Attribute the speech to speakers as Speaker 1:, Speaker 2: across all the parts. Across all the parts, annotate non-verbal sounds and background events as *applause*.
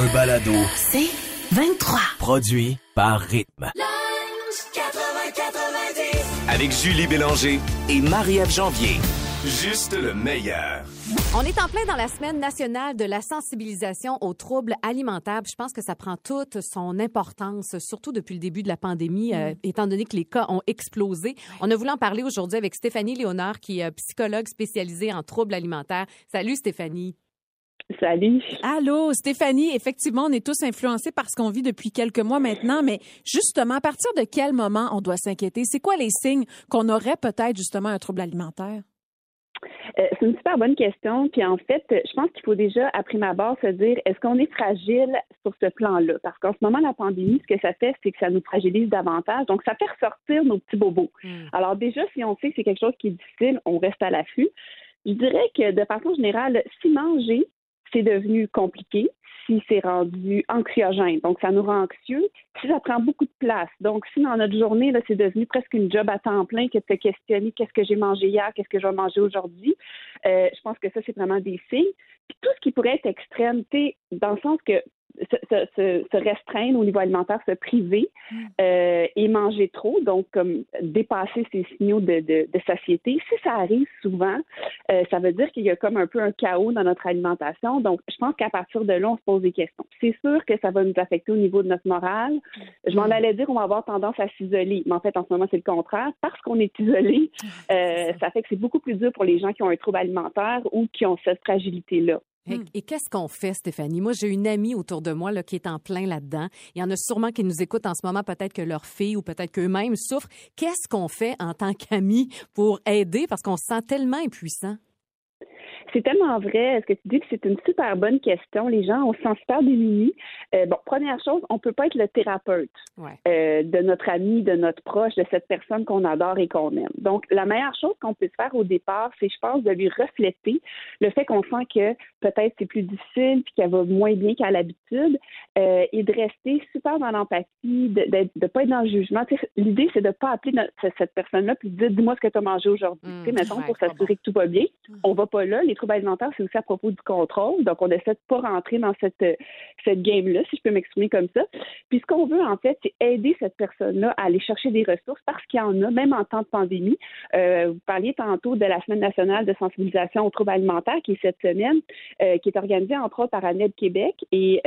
Speaker 1: Un balado
Speaker 2: C'est 23.
Speaker 1: produit par Rythme. Avec Julie Bélanger et Marie-Ève Janvier. Juste le meilleur.
Speaker 3: On est en plein dans la semaine nationale de la sensibilisation aux troubles alimentaires. Je pense que ça prend toute son importance, surtout depuis le début de la pandémie, euh, étant donné que les cas ont explosé. On a voulu en parler aujourd'hui avec Stéphanie Léonard, qui est euh, psychologue spécialisée en troubles alimentaires. Salut Stéphanie.
Speaker 4: Salut.
Speaker 5: Allô, Stéphanie, effectivement, on est tous influencés par ce qu'on vit depuis quelques mois maintenant, mais justement, à partir de quel moment on doit s'inquiéter? C'est quoi les signes qu'on aurait peut-être justement un trouble alimentaire?
Speaker 4: Euh, c'est une super bonne question. Puis en fait, je pense qu'il faut déjà, à prime abord, se dire est-ce qu'on est fragile sur ce plan-là? Parce qu'en ce moment, la pandémie, ce que ça fait, c'est que ça nous fragilise davantage. Donc, ça fait ressortir nos petits bobos. Alors, déjà, si on sait que c'est quelque chose qui est difficile, on reste à l'affût. Je dirais que de façon générale, si manger, c'est devenu compliqué, si c'est rendu anxiogène, donc ça nous rend anxieux, si ça prend beaucoup de place. Donc, si dans notre journée, là, c'est devenu presque une job à temps plein que de se questionner qu'est-ce que j'ai mangé hier, qu'est-ce que je vais manger aujourd'hui, euh, je pense que ça, c'est vraiment des signes. Puis tout ce qui pourrait être extrême, dans le sens que se, se- se- se restreindre au niveau alimentaire, se priver euh, et manger trop, donc comme dépasser ces signaux de, de, de satiété. Si ça arrive souvent, euh, ça veut dire qu'il y a comme un peu un chaos dans notre alimentation. Donc, je pense qu'à partir de là, on se pose des questions. C'est sûr que ça va nous affecter au niveau de notre morale. Je m'en allais dire qu'on va avoir tendance à s'isoler, mais en fait, en ce moment, c'est le contraire. Parce qu'on est isolé, *laughs* euh, ça fait que c'est beaucoup plus dur pour les gens qui ont un trouble alimentaire ou qui ont cette fragilité-là.
Speaker 3: Et, et qu'est-ce qu'on fait, Stéphanie? Moi, j'ai une amie autour de moi là, qui est en plein là-dedans. Il y en a sûrement qui nous écoutent en ce moment, peut-être que leur fille ou peut-être qu'eux-mêmes souffrent. Qu'est-ce qu'on fait en tant qu'amis pour aider? Parce qu'on se sent tellement impuissant.
Speaker 4: C'est tellement vrai. Ce que tu dis, c'est une super bonne question? Les gens, on se sent super démunis. Euh, bon, première chose, on peut pas être le thérapeute
Speaker 3: Ouais.
Speaker 4: euh, de notre ami, de notre proche, de cette personne qu'on adore et qu'on aime. Donc, la meilleure chose qu'on peut faire au départ, c'est, je pense, de lui refléter le fait qu'on sent que peut-être c'est plus difficile puis qu'elle va moins bien qu'à l'habitude euh, et de rester super dans l'empathie, de ne pas être dans le jugement. L'idée, c'est de pas appeler notre- cette personne-là puis de dire dis-moi ce que tu as mangé aujourd'hui.
Speaker 3: Mm,
Speaker 4: sais, mettons,
Speaker 3: ouais,
Speaker 4: pour s'assurer que tout va bien. On va pas là. Les troubles alimentaires, c'est aussi à propos du contrôle. Donc, on essaie de pas rentrer dans cette, euh, cette game-là, si je peux m'exprimer comme ça. Puis, ce qu'on veut, en fait, c'est aider cette personne-là à aller chercher des ressources parce qu'il y en a, même en temps de pandémie. Euh, vous parliez tantôt de la Semaine nationale de sensibilisation aux troubles alimentaires qui est cette semaine, euh, qui est organisée, entre autres, par ANEB Québec et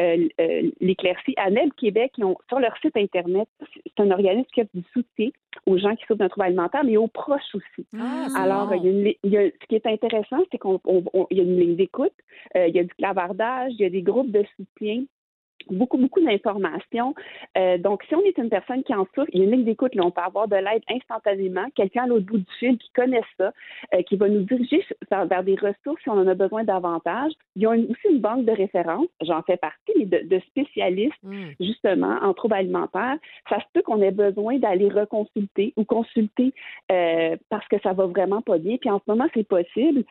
Speaker 4: l'éclaircie. ANEB Québec, ils ont, sur leur site Internet, c'est un organisme qui offre du soutien aux gens qui souffrent d'un trouble alimentaire, mais aux proches aussi.
Speaker 3: Ah, c'est
Speaker 4: Alors,
Speaker 3: bon.
Speaker 4: il y a une li- il y a- ce qui est intéressant, c'est qu'on on- on- il y a une ligne d'écoute, euh, il y a du clavardage, il y a des groupes de soutien beaucoup, beaucoup d'informations. Euh, donc, si on est une personne qui en souffre, il y a une ligne d'écoute, là, on peut avoir de l'aide instantanément, quelqu'un à l'autre bout du fil qui connaît ça, euh, qui va nous diriger vers, vers des ressources si on en a besoin davantage. Il y a une- aussi une banque de référence, j'en fais partie, mais de, de spécialistes
Speaker 3: Mm.
Speaker 4: justement en troubles alimentaires, ça se peut qu'on ait besoin d'aller reconsulter ou consulter euh, parce que ça va vraiment pas bien. Puis en ce moment, c'est possible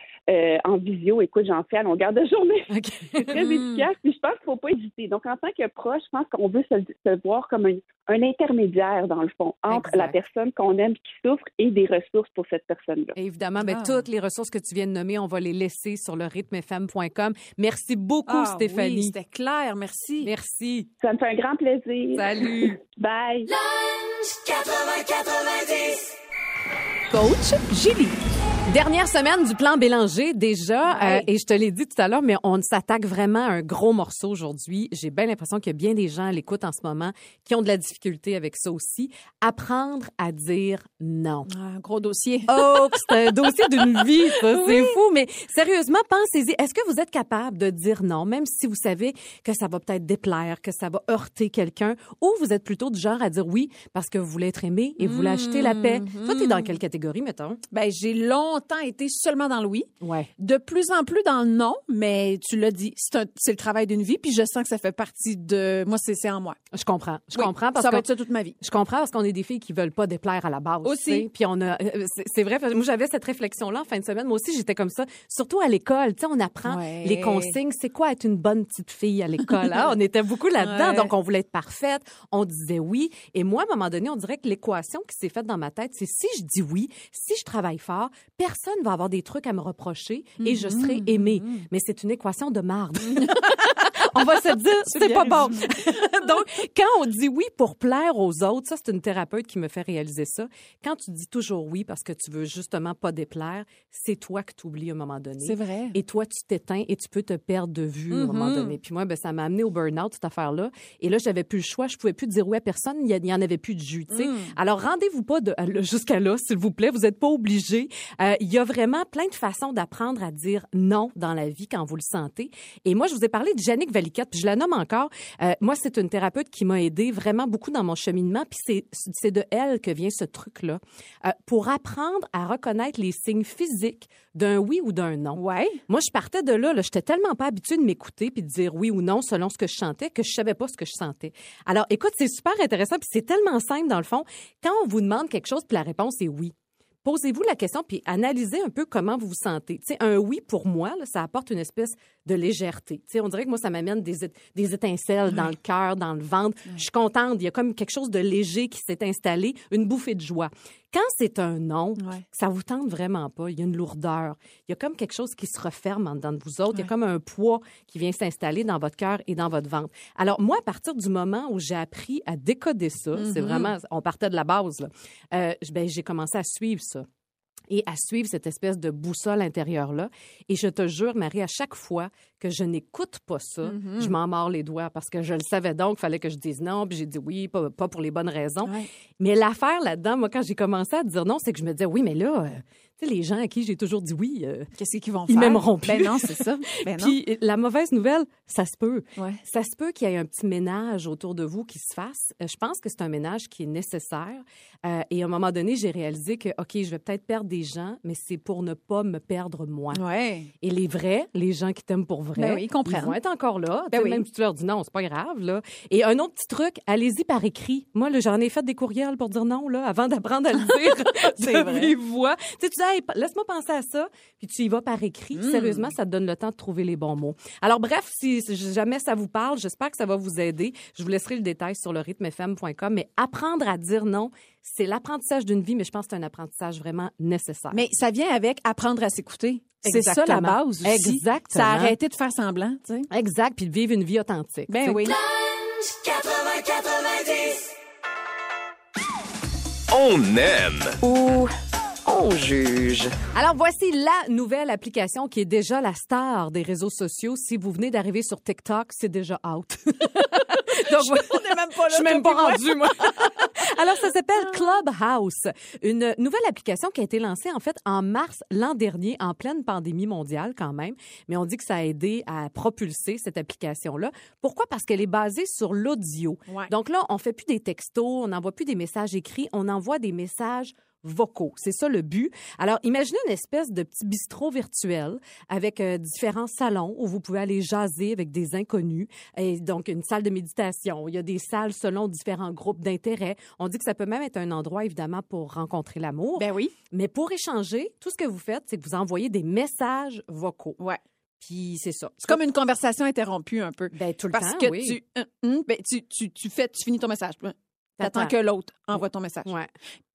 Speaker 4: en visio. Écoute, j'en fais à longueur de journée. C'est très efficace. Puis je pense qu'il faut pas hésiter. Donc en tant que proche, je pense qu'on veut se, se voir comme un, un intermédiaire dans le fond entre
Speaker 3: Exact.
Speaker 4: la personne qu'on aime qui souffre et des ressources pour cette personne-là.
Speaker 3: Évidemment, ben,
Speaker 5: Ah.
Speaker 3: toutes les ressources que tu viens de nommer, on va les laisser sur le rythmefm.com. Merci beaucoup,
Speaker 5: Ah,
Speaker 3: Stéphanie.
Speaker 5: oui, c'était clair, merci.
Speaker 3: Merci.
Speaker 4: Ça me fait un grand plaisir.
Speaker 3: Salut. *laughs*
Speaker 4: Bye.
Speaker 3: Coach Julie. Dernière semaine du plan Bélanger déjà, euh, et je te l'ai dit tout à l'heure, mais on s'attaque vraiment à un gros morceau aujourd'hui. J'ai bien l'impression qu'il y a bien des gens à l'écoute en ce moment qui ont de la difficulté avec ça aussi. Apprendre à dire non.
Speaker 5: Ah, Un gros dossier. *laughs*
Speaker 3: Oh, c'est un dossier d'une vie, ça, c'est fou. Mais sérieusement, pensez-y. Est-ce que vous êtes capable de dire non, même si vous savez que ça va peut-être déplaire, que ça va heurter quelqu'un, ou vous êtes plutôt du genre à dire oui parce que vous voulez être aimé et vous voulez acheter la paix? Toi, t'es dans quelle catégorie, mettons?
Speaker 5: Ben, j'ai longtemps longtemps été seulement dans le oui.
Speaker 3: Ouais.
Speaker 5: De plus en plus dans le non, mais tu l'as dit, c'est le travail d'une vie, puis je sens que ça fait partie de moi, c'est en moi.
Speaker 3: Je comprends. Je
Speaker 5: Oui,
Speaker 3: comprends parce
Speaker 5: ça va être ça toute ma vie.
Speaker 3: Je comprends parce qu'on est des filles qui veulent pas déplaire à la base.
Speaker 5: Aussi.
Speaker 3: Puis on a, euh, c'est- c'est vrai. Moi j'avais cette réflexion là en fin de semaine. Moi aussi j'étais comme ça. Surtout à l'école, tu sais, on apprend
Speaker 5: Ouais.
Speaker 3: les consignes. C'est quoi être une bonne petite fille à l'école hein? *laughs* On était beaucoup là-dedans,
Speaker 5: Ouais.
Speaker 3: donc on voulait être parfaite. On disait oui. Et moi, à un moment donné, on dirait que l'équation qui s'est faite dans ma tête, c'est si je dis oui, si je travaille fort, personne va avoir des trucs à me reprocher et je
Speaker 5: Mm-hmm.
Speaker 3: serai aimée. Mais c'est une équation de marde. *laughs* on va se dire, c'est pas bon. *laughs* Donc, quand on dit oui pour plaire aux autres, ça, c'est une thérapeute qui me fait réaliser ça. Quand tu dis toujours oui parce que tu veux justement pas déplaire, c'est toi que tu oublies à un moment donné.
Speaker 5: C'est vrai.
Speaker 3: Et toi, tu t'éteins et tu peux te perdre de vue à un moment donné. Puis moi, ben, ça m'a amené au burn-out, cette affaire-là. Et là, j'avais plus le choix. Je pouvais plus dire oui à personne. Il y, a- il y en avait plus de jus, sais. Alors, rendez-vous pas à- jusqu'à là, s'il vous plaît. Vous n'êtes pas obligés. Euh, Il y a vraiment plein de façons d'apprendre à dire non dans la vie quand vous le sentez. Et moi, je vous ai parlé de Jannick Valiquette, puis je la nomme encore. Euh, moi, c'est une thérapeute qui m'a aidé vraiment beaucoup dans mon cheminement. Puis c'est, de elle que vient ce truc-là. Euh, pour apprendre à reconnaître les signes physiques d'un oui ou d'un non.
Speaker 5: Ouais.
Speaker 3: Moi, je partais de là, là j'étais tellement pas habituée de m'écouter puis de dire oui ou non selon ce que je sentais que je savais pas ce que je sentais. Alors, écoute, c'est super intéressant puis c'est tellement simple dans le fond. Quand on vous demande quelque chose puis la réponse est oui. Posez-vous la question puis analysez un peu comment vous vous sentez. Tu sais, un oui pour moi, là, ça apporte une espèce de légèreté. Tu sais, on dirait que moi ça m'amène des, des étincelles dans le cœur, dans le ventre. Je suis contente. Il y a comme quelque chose de léger qui s'est installé, une bouffée de joie. Quand c'est un non,
Speaker 5: Ouais.
Speaker 3: ça vous tente vraiment pas. Il y a une lourdeur. Il y a comme quelque chose qui se referme en dedans de vous autres. Il y a comme un poids qui vient s'installer dans votre cœur et dans votre ventre. Alors, moi, à partir du moment où j'ai appris à décoder ça, c'est vraiment, on partait de la base, là, euh, ben, j'ai commencé à suivre ça et à suivre cette espèce de boussole intérieure-là. Et je te jure, Marie, à chaque fois que je n'écoute pas ça, je m'en mords les doigts parce que je le savais donc, il fallait que je dise non, puis j'ai dit oui, pas, pas pour les bonnes raisons.
Speaker 5: Ouais.
Speaker 3: Mais l'affaire là-dedans, moi, quand j'ai commencé à dire non, c'est que je me disais, oui, mais là, euh, sais, les gens à qui j'ai toujours dit oui, euh,
Speaker 5: Qu'est-ce qu'ils vont
Speaker 3: Ils
Speaker 5: faire?
Speaker 3: m'aimeront plus.
Speaker 5: Ben non, c'est ça. *laughs* Ben non.
Speaker 3: puis la mauvaise nouvelle, ça se peut.
Speaker 5: Ouais.
Speaker 3: Ça se peut qu'il y ait un petit ménage autour de vous qui se fasse. Euh, Je pense que c'est un ménage qui est nécessaire. Euh, et à un moment donné, j'ai réalisé que, OK, je vais peut-être perdre des gens, mais c'est pour ne pas me perdre moi.
Speaker 5: Ouais.
Speaker 3: Et les vrais, les gens qui t'aiment pour vrai,
Speaker 5: Ben oui, ils comprennent.
Speaker 3: vont être encore là.
Speaker 5: Ben oui.
Speaker 3: Même si tu leur dis non, c'est pas grave. Là. Et un autre petit truc, allez-y par écrit. Moi, j'en ai fait des courriels pour dire non, là, avant d'apprendre à le dire *laughs*
Speaker 5: C'est *laughs*
Speaker 3: de
Speaker 5: vrai.
Speaker 3: vive voix. Tu sais, tu dis, Hey, laisse-moi penser à ça, puis tu y vas par écrit.
Speaker 5: Hmm.
Speaker 3: Sérieusement, ça te donne le temps de trouver les bons mots. Alors, bref, si jamais ça vous parle, j'espère que ça va vous aider. Je vous laisserai le détail sur le rythmefm.com. Mais apprendre à dire non, c'est l'apprentissage d'une vie, mais je pense que c'est un apprentissage vraiment nécessaire.
Speaker 5: Mais ça vient avec apprendre à s'écouter. C'est ça la base aussi.
Speaker 3: Exactement.
Speaker 5: Ça a arrêté de faire semblant, tu sais.
Speaker 3: Exact, puis de vivre une vie authentique.
Speaker 5: Ben
Speaker 3: Tu sais,
Speaker 5: oui.
Speaker 1: On aime.
Speaker 2: Ou on juge.
Speaker 3: Alors voici la nouvelle application qui est déjà la star des réseaux sociaux. Si vous venez d'arriver sur TikTok, c'est déjà out. *laughs* Donc,
Speaker 5: On même pas là.
Speaker 3: je suis même pas rendue, moi. *laughs* Alors, ça s'appelle Clubhouse, une nouvelle application qui a été lancée, en fait, en mars l'an dernier, en pleine pandémie mondiale, quand même. Mais on dit que ça a aidé à propulser cette application-là. Pourquoi? Parce qu'elle est basée sur l'audio.
Speaker 5: Ouais.
Speaker 3: Donc là, on fait plus des textos, on n'envoie plus des messages écrits, on envoie des messages vocaux. C'est ça le but. Alors, imaginez une espèce de petit bistrot virtuel avec euh, différents salons où vous pouvez aller jaser avec des inconnus. Et donc, une salle de méditation. Il y a des salles selon différents groupes d'intérêt. On dit que ça peut même être un endroit, évidemment, pour rencontrer l'amour.
Speaker 5: Ben oui.
Speaker 3: Mais pour échanger, tout ce que vous faites, c'est que vous envoyez des messages vocaux.
Speaker 5: Ouais.
Speaker 3: Puis c'est ça.
Speaker 5: C'est comme une conversation interrompue un peu.
Speaker 3: Ben, tout le
Speaker 5: Parce
Speaker 3: temps,
Speaker 5: que
Speaker 3: oui.
Speaker 5: tu, hum, hum, ben, tu, tu, tu fais, tu finis ton message. T'attends que l'autre envoie ton message.
Speaker 3: Ouais.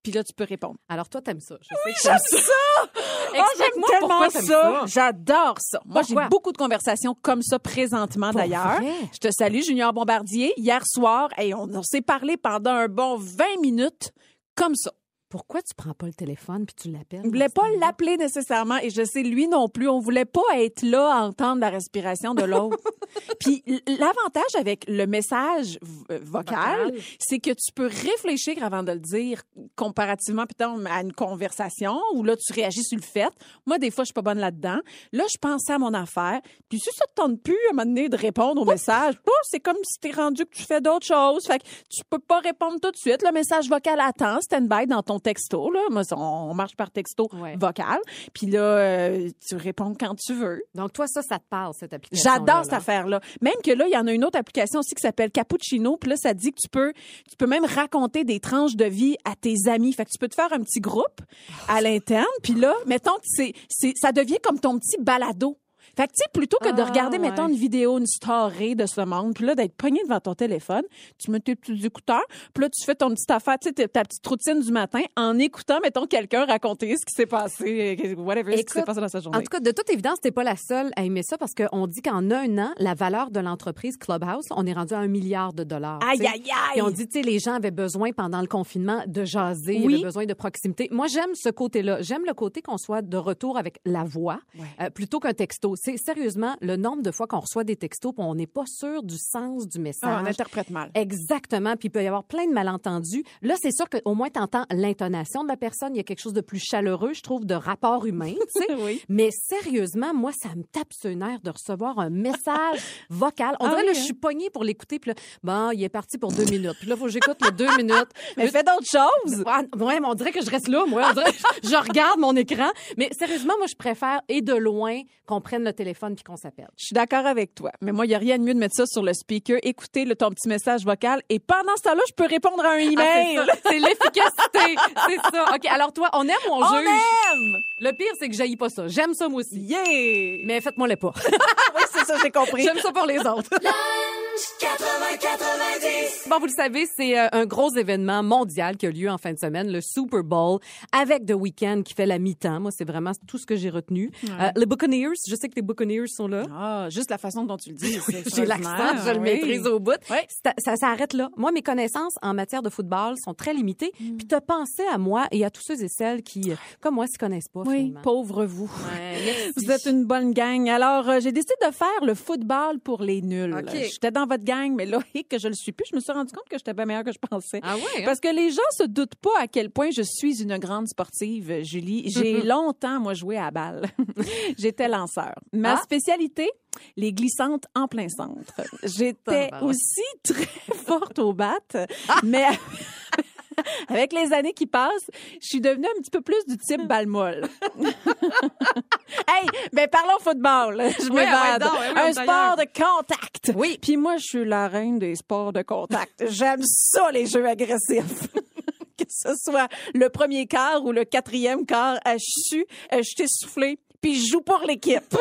Speaker 5: Puis là, tu peux répondre.
Speaker 3: Alors, toi, t'aimes ça. Je sais que
Speaker 5: J'aime ça!
Speaker 3: Explique-moi pourquoi t'aimes ça.
Speaker 5: J'adore ça. Moi, j'ai
Speaker 3: Pourquoi?
Speaker 5: beaucoup de conversations comme ça présentement, d'ailleurs. Je te salue, Junior Bombardier. Hier soir, et on, on s'est parlé pendant un bon 20 minutes comme ça.
Speaker 3: Pourquoi tu prends pas le téléphone puis tu l'appelles?
Speaker 5: On voulait pas l'appeler nécessairement et je sais lui non plus. On voulait pas être là à entendre la respiration de l'autre. *laughs* Puis l'avantage avec le message euh, vocal,
Speaker 3: Vocal.
Speaker 5: c'est que tu peux réfléchir avant de le dire comparativement peut-être à une conversation où là tu réagis sur le fait. Moi des fois je suis pas bonne là-dedans. Là je pensais à mon affaire. Puis si ça te tente plus à un moment donné de répondre au message, pouf, c'est comme si t'es rendu que tu fais d'autres choses. Fait que tu peux pas répondre tout de suite. Le message vocal attend, stand-by dans ton texto là. Moi on marche par texto
Speaker 3: Ouais.
Speaker 5: vocal. Puis là euh, tu réponds quand tu veux.
Speaker 3: Donc, toi, ça, ça te parle, cette application.
Speaker 5: J'adore cette affaire-là. Même que là, il y en a une autre application aussi qui s'appelle Cappuccino. Puis là, ça dit que tu peux, tu peux même raconter des tranches de vie à tes amis. Fait que tu peux te faire un petit groupe à l'interne. Puis là, mettons que c'est, c'est, ça devient comme ton petit balado. Fait que, tu sais, plutôt que de
Speaker 3: Ah,
Speaker 5: regarder, mettons, une vidéo, une story de ce monde, puis là, d'être pogné devant ton téléphone, tu mets tes petits écouteurs, puis là, tu fais ton petite affaire, tu sais, ta- petite routine du matin en écoutant, mettons, quelqu'un raconter ce qui s'est passé, euh, whatever, ce qui s'est passé dans sa journée.
Speaker 3: En tout cas, de toute évidence, t'es pas la seule à aimer ça parce qu'on dit qu'en un an, la valeur de l'entreprise Clubhouse, on est rendu à un milliard de dollars.
Speaker 5: aïe, aïe, aïe!
Speaker 3: Et on dit, tu sais, les gens avaient besoin pendant le confinement de jaser, ils
Speaker 5: Oui.
Speaker 3: avaient besoin de proximité. Moi, j'aime ce côté-là. J'aime le côté qu'on soit de retour avec la voix euh, plutôt qu'un texto. C'est sérieusement le nombre de fois qu'on reçoit des textos puis on n'est pas sûr du sens du message.
Speaker 5: Ah, on interprète mal.
Speaker 3: Exactement. Puis il peut y avoir plein de malentendus. Là, c'est sûr qu'au moins, tu entends l'intonation de la personne. Il y a quelque chose de plus chaleureux, je trouve, de rapport humain. *laughs*
Speaker 5: Oui.
Speaker 3: Mais sérieusement, moi, ça me tape sur les nerfs de recevoir un message *laughs* vocal. On
Speaker 5: Ah
Speaker 3: dirait,
Speaker 5: oui,
Speaker 3: là,
Speaker 5: hein?
Speaker 3: je suis pognée pour l'écouter. Puis là, bon, il est parti pour deux minutes. Puis là, il faut que j'écoute le deux minutes. *laughs*
Speaker 5: Mais fais d'autres choses!
Speaker 3: Ouais, mais on dirait que je reste là, moi. On dirait que je regarde mon écran. Mais sérieusement, moi, je préfère, et de loin, qu'on prenne le téléphone puis qu'on s'appelle.
Speaker 5: Je suis d'accord avec toi. Mais moi, il n'y a rien de mieux de mettre ça sur le speaker, écouter le, ton petit message vocal et pendant ce temps-là, je peux répondre à un
Speaker 3: Ah,
Speaker 5: email.
Speaker 3: c'est ça. c'est l'efficacité. *laughs* c'est ça. OK, alors toi, on aime ou on,
Speaker 5: On
Speaker 3: juge?
Speaker 5: aime!
Speaker 3: Le pire, c'est que j'haïs pas ça. J'aime ça, moi aussi.
Speaker 5: Yeah!
Speaker 3: Mais faites-moi le pas. *laughs* *laughs*
Speaker 5: oui, ça, j'ai compris.
Speaker 3: J'aime ça pour les autres. *laughs* Bon, vous le savez, c'est euh, un gros événement mondial qui a lieu en fin de semaine, le Super Bowl, avec The Weeknd qui fait la mi-temps. Moi, c'est vraiment tout ce que j'ai retenu. Euh, les Buccaneers, je sais que les Buccaneers sont là.
Speaker 5: Ah, juste la façon dont tu le dis.
Speaker 3: J'ai l'accent, je le
Speaker 5: oui.
Speaker 3: maîtrise au bout.
Speaker 5: Oui.
Speaker 3: Ça, ça s'arrête là. Moi, mes connaissances en matière de football sont très limitées.
Speaker 5: Mm.
Speaker 3: Puis tu as pensé à moi et à tous ceux et celles qui, euh, comme moi, s'y connaissent pas.
Speaker 5: Oui,
Speaker 3: finalement.
Speaker 5: pauvre vous.
Speaker 3: Ouais, merci.
Speaker 5: Vous êtes une bonne gang. Alors, euh, j'ai décidé de faire le football pour les nuls.
Speaker 3: OK.
Speaker 5: J'étais dans votre gang, mais là, *laughs* que je le suis plus, je me suis rendu compte que j'étais bien meilleure que je pensais.
Speaker 3: Ah ouais, hein?
Speaker 5: Parce que les gens se doutent pas à quel point je suis une grande sportive, Julie. J'ai longtemps, moi, joué à la balle. *laughs* J'étais lanceur. Ma
Speaker 3: Ah?
Speaker 5: spécialité, les glissantes en plein centre. J'étais aussi très *laughs* forte au bat, mais *laughs* avec les années qui passent, je suis devenue un petit peu plus du type balle molle. *laughs* hey, ben parlons football. *laughs* Je m'évade.
Speaker 3: ouais,
Speaker 5: un sport de contact. Oui. Puis moi, je suis la reine des sports de contact. J'aime ça, les jeux agressifs. que ce soit le premier quart ou le quatrième quart, je suis, je t'ai soufflé, puis je joue pour l'équipe.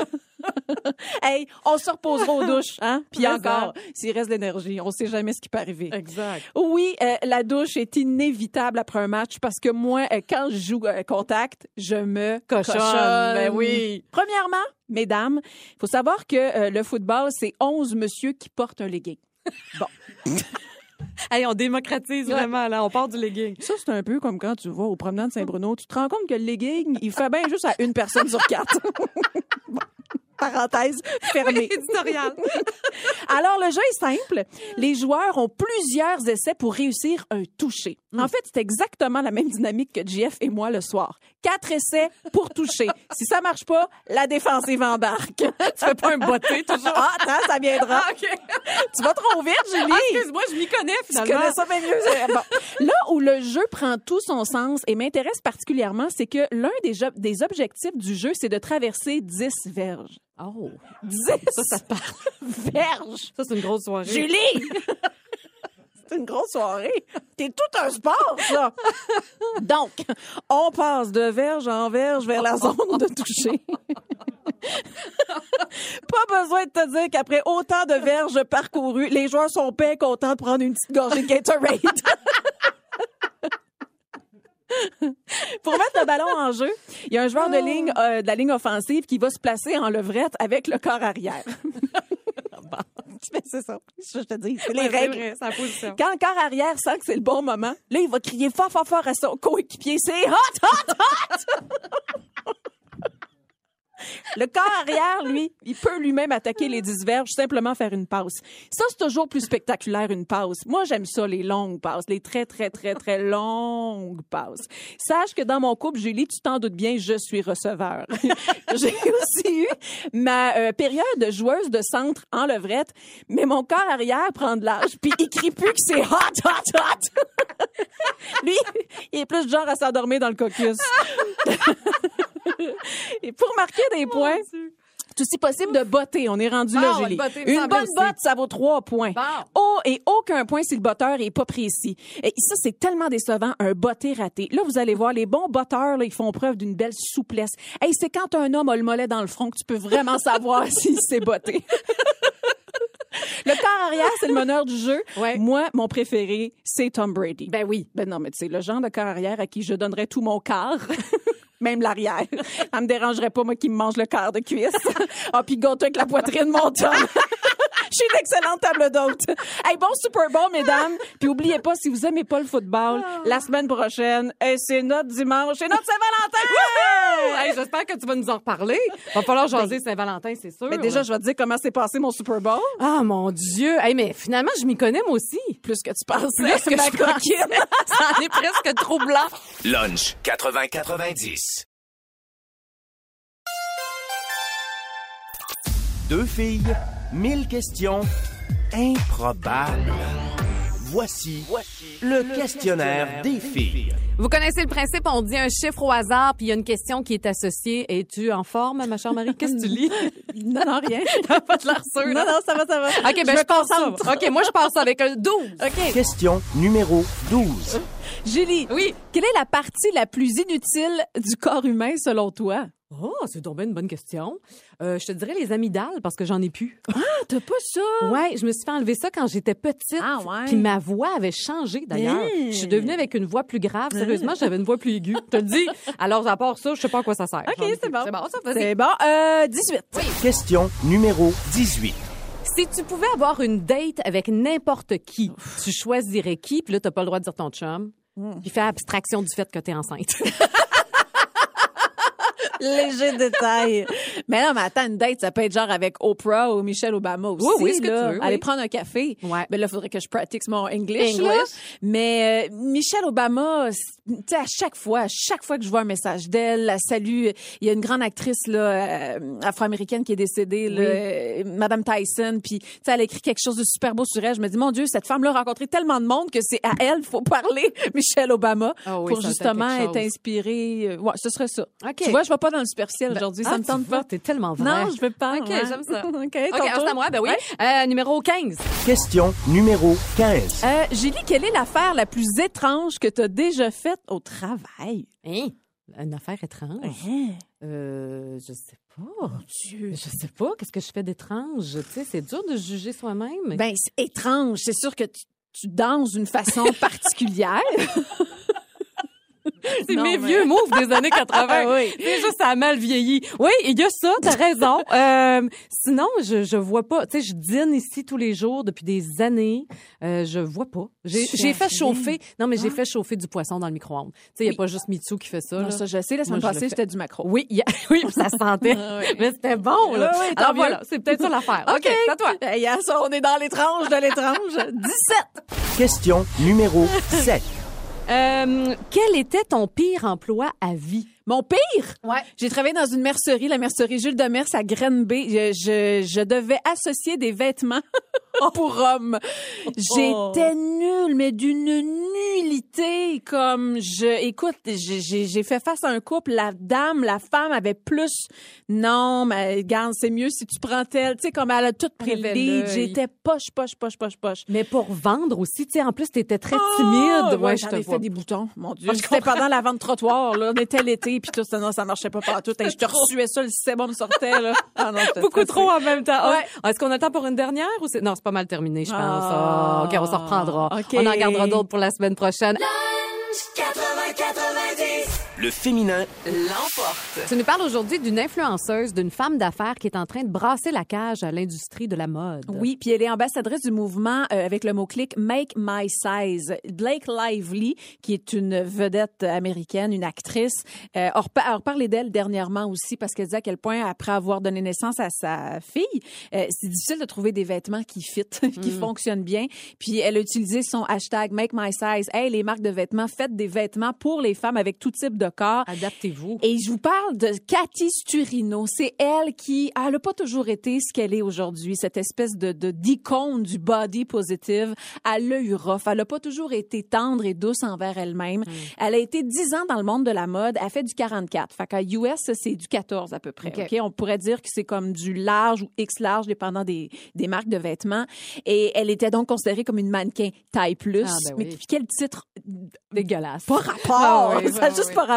Speaker 5: *laughs* hey, on se reposera aux douches, hein? Puis encore, s'il reste de l'énergie, on sait jamais ce qui peut arriver.
Speaker 3: Exact.
Speaker 5: Oui, euh, la douche est inévitable après un match parce que moi, euh, quand je joue euh, contact, je me
Speaker 3: Cochonne. Ben oui.
Speaker 5: Premièrement, mesdames, il faut savoir que euh, le football, c'est 11 monsieur qui portent un legging. *laughs* Bon.
Speaker 3: Hey, on démocratise vraiment, là. On part du legging.
Speaker 5: Ça, c'est un peu comme quand tu vas au promenade Saint-Bruno. Tu te rends compte que le legging, il fait bien juste à une personne sur quatre. *laughs* Bon. Parenthèse fermée.
Speaker 3: Éditorial. *laughs*
Speaker 5: Alors, le jeu est simple. Les joueurs ont plusieurs essais pour réussir un toucher. En fait, c'est exactement la même dynamique que Jeff et moi le soir. Quatre essais pour toucher. Si ça marche pas, la défensive embarque. tu
Speaker 3: fais pas un botté, toujours?
Speaker 5: Ah, attends, ça viendra.
Speaker 3: Ah.
Speaker 5: Tu vas trop vite, Julie.
Speaker 3: Ah, excuse-moi, je m'y connais,
Speaker 5: Tu connais ça bien mieux. *laughs* Bon. Là où le jeu prend tout son sens et m'intéresse particulièrement, c'est que l'un des, des objectifs du jeu, c'est de traverser 10 verges.
Speaker 3: Oh.
Speaker 5: 10
Speaker 3: Ça, ça te parle. *laughs*
Speaker 5: verges!
Speaker 3: Ça, c'est une grosse soirée.
Speaker 5: Julie! *laughs* C'est une grosse soirée. T'es tout un sport, ça. *laughs* Donc, on passe de verge en verge vers la zone de toucher. Pas besoin de te dire qu'après autant de verges parcourues, les joueurs sont bien contents de prendre une petite gorgée de Gatorade. *laughs* Pour mettre le ballon en jeu, il y a un joueur de ligne euh, de la ligne offensive qui va se placer en levrette avec le corps arrière. *laughs* Bon, mais c'est ça. Je te dis, c'est les
Speaker 3: Ouais,
Speaker 5: règles.
Speaker 3: vrai, position.
Speaker 5: Quand le corps arrière sent que c'est le bon moment, là, il va crier fort, fort, fort à son coéquipier. C'est hot, hot, hot! *laughs* Le corps arrière, lui, il peut lui-même attaquer les disverges, simplement faire une passe. Ça, c'est toujours plus spectaculaire, une passe. Moi, j'aime ça, les longues passes, les très, très, très, très longues passes. Sache que dans mon couple, Julie, tu t'en doutes bien, je suis receveur. *laughs* J'ai aussi eu ma euh, période de joueuse de centre en levrette, mais mon corps arrière prend de l'âge, puis il crie plus que c'est hot, hot, hot. *laughs* Lui, il est plus genre à s'endormir dans le caucus. *laughs* Et pour marquer des points, c'est aussi possible de botter. On est rendu là,
Speaker 3: Bon,
Speaker 5: Julie.
Speaker 3: le botter me
Speaker 5: Une bonne
Speaker 3: aussi.
Speaker 5: botte, ça vaut trois points.
Speaker 3: Bon.
Speaker 5: Oh, et aucun point si le botteur est pas précis. Et ça, c'est tellement décevant, un botté raté. Là, vous allez voir, les bons botteurs, là, ils font preuve d'une belle souplesse. Hey, c'est quand un homme a le mollet dans le front que tu peux vraiment *laughs* savoir s'il s'est botté. Le corps arrière, c'est le meneur du jeu.
Speaker 3: Ouais.
Speaker 5: Moi, mon préféré, c'est Tom Brady.
Speaker 3: Ben oui.
Speaker 5: Ben non, mais tu sais, le genre de corps arrière à qui je donnerais tout mon quart. *laughs* Même l'arrière. *laughs* Ça me dérangerait pas, moi, qui me mange le quart de cuisse. *laughs* Ah, puis gâteau avec la poitrine, mon Tom. *laughs* Je suis une excellente table d'hôte. Hey, bon Super Bowl, mesdames. Puis oubliez pas, si vous aimez pas le football, la semaine prochaine, hey, c'est notre dimanche, c'est notre Saint-Valentin!
Speaker 3: Hey, J'espère que tu vas nous en reparler. Va falloir jaser Saint-Valentin, c'est sûr.
Speaker 5: Mais déjà, je vais te dire comment s'est passé mon Super Bowl.
Speaker 3: Ah, mon Dieu. Hey, mais finalement, je m'y connais, moi aussi.
Speaker 5: Plus que tu penses.
Speaker 3: Plus que je
Speaker 5: coquine. *laughs*
Speaker 3: Ça en est presque troublant.
Speaker 1: Lunch 80-90. Deux filles, mille questions improbables. Voici, le, questionnaire des filles.
Speaker 3: Vous connaissez le principe, on dit un chiffre au hasard, puis il y a une question qui est associée. Es-tu en forme, ma chère Marie? Qu'est-ce que tu lis?
Speaker 5: Non, non, rien. *laughs*
Speaker 3: T'as pas de l'air sûr,
Speaker 5: Non, non, ça va, ça va.
Speaker 3: OK, ben je, pense ça. OK, moi, je pense ça avec un 12.
Speaker 5: OK.
Speaker 1: Question numéro 12. *laughs*
Speaker 5: Julie,
Speaker 3: Oui.
Speaker 5: quelle est la partie la plus inutile du corps humain selon toi?
Speaker 3: Oh, c'est bien une bonne question. Euh, je te dirais les amygdales, parce que j'en ai plus.
Speaker 5: Ah, t'as pas ça?
Speaker 3: Ouais, je me suis fait enlever ça quand j'étais petite.
Speaker 5: Ah, ouais.
Speaker 3: Puis ma voix avait changé d'ailleurs.
Speaker 5: Hein?
Speaker 3: Je suis devenue avec une voix plus grave. Sérieusement, j'avais une voix plus aiguë. Je te le dis. Alors, à part ça, je sais pas à quoi ça sert.
Speaker 5: OK, c'est bon.
Speaker 3: C'est bon, ça, vas-y.
Speaker 5: C'est bon. Euh, 18.
Speaker 1: Question numéro 18.
Speaker 3: Si tu pouvais avoir une date avec n'importe qui, tu choisirais qui? Puis là, t'as pas le droit de dire ton chum.
Speaker 5: Hmm.
Speaker 3: Puis fais abstraction du fait que t'es enceinte. *laughs*
Speaker 5: Léger détail. Mais non, mais attends, une date, ça peut être genre avec Oprah ou Michelle Obama aussi.
Speaker 3: Oui, oui, ce que tu veux, oui.
Speaker 5: Aller prendre un café.
Speaker 3: Ouais.
Speaker 5: Mais là, il faudrait que je pratique mon English.
Speaker 3: English.
Speaker 5: là. Mais euh, Michelle Obama, tu sais, à chaque fois, à chaque fois que je vois un message d'elle, la salue. Il y a une grande actrice là, euh, afro-américaine qui est décédée, là, euh, Madame Tyson. Puis, tu sais, elle écrit quelque chose de super beau sur elle. Je me dis, mon Dieu, cette femme-là a rencontré tellement de monde que c'est à elle qu'il faut parler, *laughs* Michelle Obama,
Speaker 3: Ah oui,
Speaker 5: pour justement être inspirée. Ouais, ce serait ça.
Speaker 3: OK.
Speaker 5: Tu vois, je vais pas dans le superficiel aujourd'hui. ça
Speaker 3: Ah,
Speaker 5: me
Speaker 3: tu
Speaker 5: tente pas.
Speaker 3: T'es tellement vrai.
Speaker 5: Non, je veux pas.
Speaker 3: OK,
Speaker 5: ouais.
Speaker 3: j'aime ça. *laughs*
Speaker 5: OK,
Speaker 3: OK,
Speaker 5: ton
Speaker 3: alors, c'est
Speaker 5: tour.
Speaker 3: à moi, ben oui.
Speaker 5: Ouais.
Speaker 3: Euh, numéro 15.
Speaker 1: Question numéro 15.
Speaker 5: Euh, Julie, quelle est l'affaire la plus étrange que tu as déjà faite au travail?
Speaker 3: Hein? Une affaire étrange? Euh, je sais pas.
Speaker 5: Dieu.
Speaker 3: Je sais pas. Qu'est-ce que je fais d'étrange? Tu sais, c'est dur de juger soi-même.
Speaker 5: Ben, c'est étrange. C'est sûr que tu, tu danses d'une façon *laughs* particulière.
Speaker 3: C'est mes
Speaker 5: mais-
Speaker 3: vieux moves des années 80. *laughs*
Speaker 5: Ah oui.
Speaker 3: Déjà, ça a mal vieilli. Oui, il y a ça, t'as raison. *laughs* Euh, sinon, je, je vois pas. Tu sais, je dîne ici tous les jours depuis des années. Euh, je vois pas. J'ai fait chauffer. Non, mais j'ai fait chauffer du poisson dans le micro-ondes. Tu sais, il y a
Speaker 5: Oui.
Speaker 3: pas juste Mitsu qui fait ça.
Speaker 5: Non,
Speaker 3: là.
Speaker 5: ça, je sais. La semaine
Speaker 3: Moi,
Speaker 5: passée, c'était du macro.
Speaker 3: Oui, a- *laughs* oui, ça se sentait.
Speaker 5: Ah oui.
Speaker 3: Mais c'était bon, là.
Speaker 5: Oui,
Speaker 3: Alors
Speaker 5: mieux.
Speaker 3: voilà, c'est peut-être ça l'affaire. OK, c'est à toi.
Speaker 5: Hey, soir, on est dans l'étrange de l'étrange. 17.
Speaker 1: Question numéro 7.
Speaker 3: Euh, quel était ton pire emploi à vie?
Speaker 5: Mon pire?
Speaker 3: Ouais.
Speaker 5: J'ai travaillé dans une mercerie, la mercerie Jules de Mers à Grenby. Je, je, je devais associer des vêtements *laughs* pour hommes. J'étais nulle, mais d'une nullité. Comme je, écoute, j'ai- fait face à un couple. La dame, la femme avait plus. Non, mais regarde, c'est mieux si tu prends tel. Tu sais, comme elle a tout pris le lead. J'étais poche, poche, poche, poche, poche.
Speaker 3: Mais pour vendre aussi, tu sais, en plus, t'étais très
Speaker 5: Ah,
Speaker 3: timide.
Speaker 5: ouais,
Speaker 3: Ouais,
Speaker 5: j'en
Speaker 3: je te
Speaker 5: ai
Speaker 3: vois.
Speaker 5: fait des boutons. Mon Dieu,
Speaker 3: je
Speaker 5: c'était pendant la vente trottoir. Là, on était l'été, puis tout ça, non, ça marchait pas partout. Hey, je te reçuais ça, le sébum sortait là. Ah non,
Speaker 3: Beaucoup trop en même temps.
Speaker 5: Ouais.
Speaker 3: Ah, Est-ce qu'on a le temps pour une dernière ou c'est... Non, c'est pas mal terminé, je pense.
Speaker 5: Ah.
Speaker 3: Ah, OK, on s'en reprendra. On en gardera d'autres pour la semaine prochaine.
Speaker 1: Le féminin
Speaker 2: L'emporte.
Speaker 3: Tu nous parles aujourd'hui d'une influenceuse, d'une femme d'affaires qui est en train de brasser la cage à l'industrie de la mode.
Speaker 5: Oui, puis elle est ambassadrice du mouvement euh, avec le mot-clic Make My Size. Blake Lively, qui est une vedette américaine, une actrice, euh, repa- a reparlé d'elle dernièrement aussi parce qu'elle disait à quel point, après avoir donné naissance à sa fille, euh, c'est difficile de trouver des vêtements qui fit, *laughs* qui fonctionnent bien. Puis elle a utilisé son hashtag Make My Size. Hey, les marques de vêtements, faites des vêtements pour les femmes avec tout type de corps.
Speaker 3: Adaptez-vous.
Speaker 5: Et je vous parle de Cathy Sturino. C'est elle qui, elle n'a pas toujours été ce qu'elle est aujourd'hui, cette espèce de de- d'icône du body positive. Elle a eu rough. Elle n'a pas toujours été tendre et douce envers elle-même. Elle a été 10 ans dans le monde de la mode. Elle fait du 44. Fait qu'à US, c'est du 14 à peu près. On pourrait dire que c'est comme du large ou X large, dépendant des, des marques de vêtements. Et elle était donc considérée comme une mannequin taille plus.
Speaker 3: Ah, ben
Speaker 5: Mais
Speaker 3: oui.
Speaker 5: quel titre
Speaker 3: Dégueulasse.
Speaker 5: pas rapport.
Speaker 3: Ah oui, *laughs*
Speaker 5: ça a
Speaker 3: oui,
Speaker 5: juste
Speaker 3: oui.
Speaker 5: pas rapport.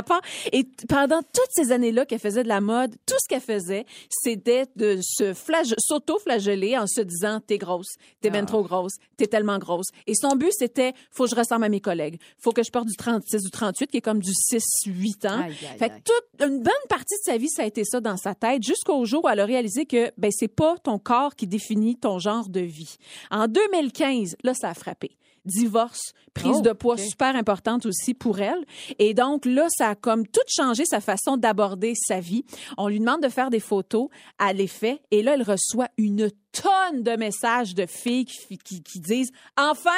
Speaker 5: Et pendant toutes ces années-là qu'elle faisait de la mode, tout ce qu'elle faisait, c'était de se flage- s'auto-flageller en se disant t'es grosse, t'es
Speaker 3: Ah.
Speaker 5: ben trop grosse, t'es tellement grosse. Et son but c'était faut que je ressemble à mes collègues, faut que je porte du 36 ou 38 qui est comme du 6 8 ans.
Speaker 3: Aïe, aïe,
Speaker 5: fait que toute une bonne partie de sa vie ça a été ça dans sa tête jusqu'au jour où elle a réalisé que ben c'est pas ton corps qui définit ton genre de vie. En 2015, là ça a frappé divorce, prise
Speaker 3: Oh,
Speaker 5: de poids super importante aussi pour elle. Et donc là, ça a comme tout changé sa façon d'aborder sa vie. On lui demande de faire des photos, les fait, et là, elle reçoit une tonne de messages de filles qui, qui, qui disent enfin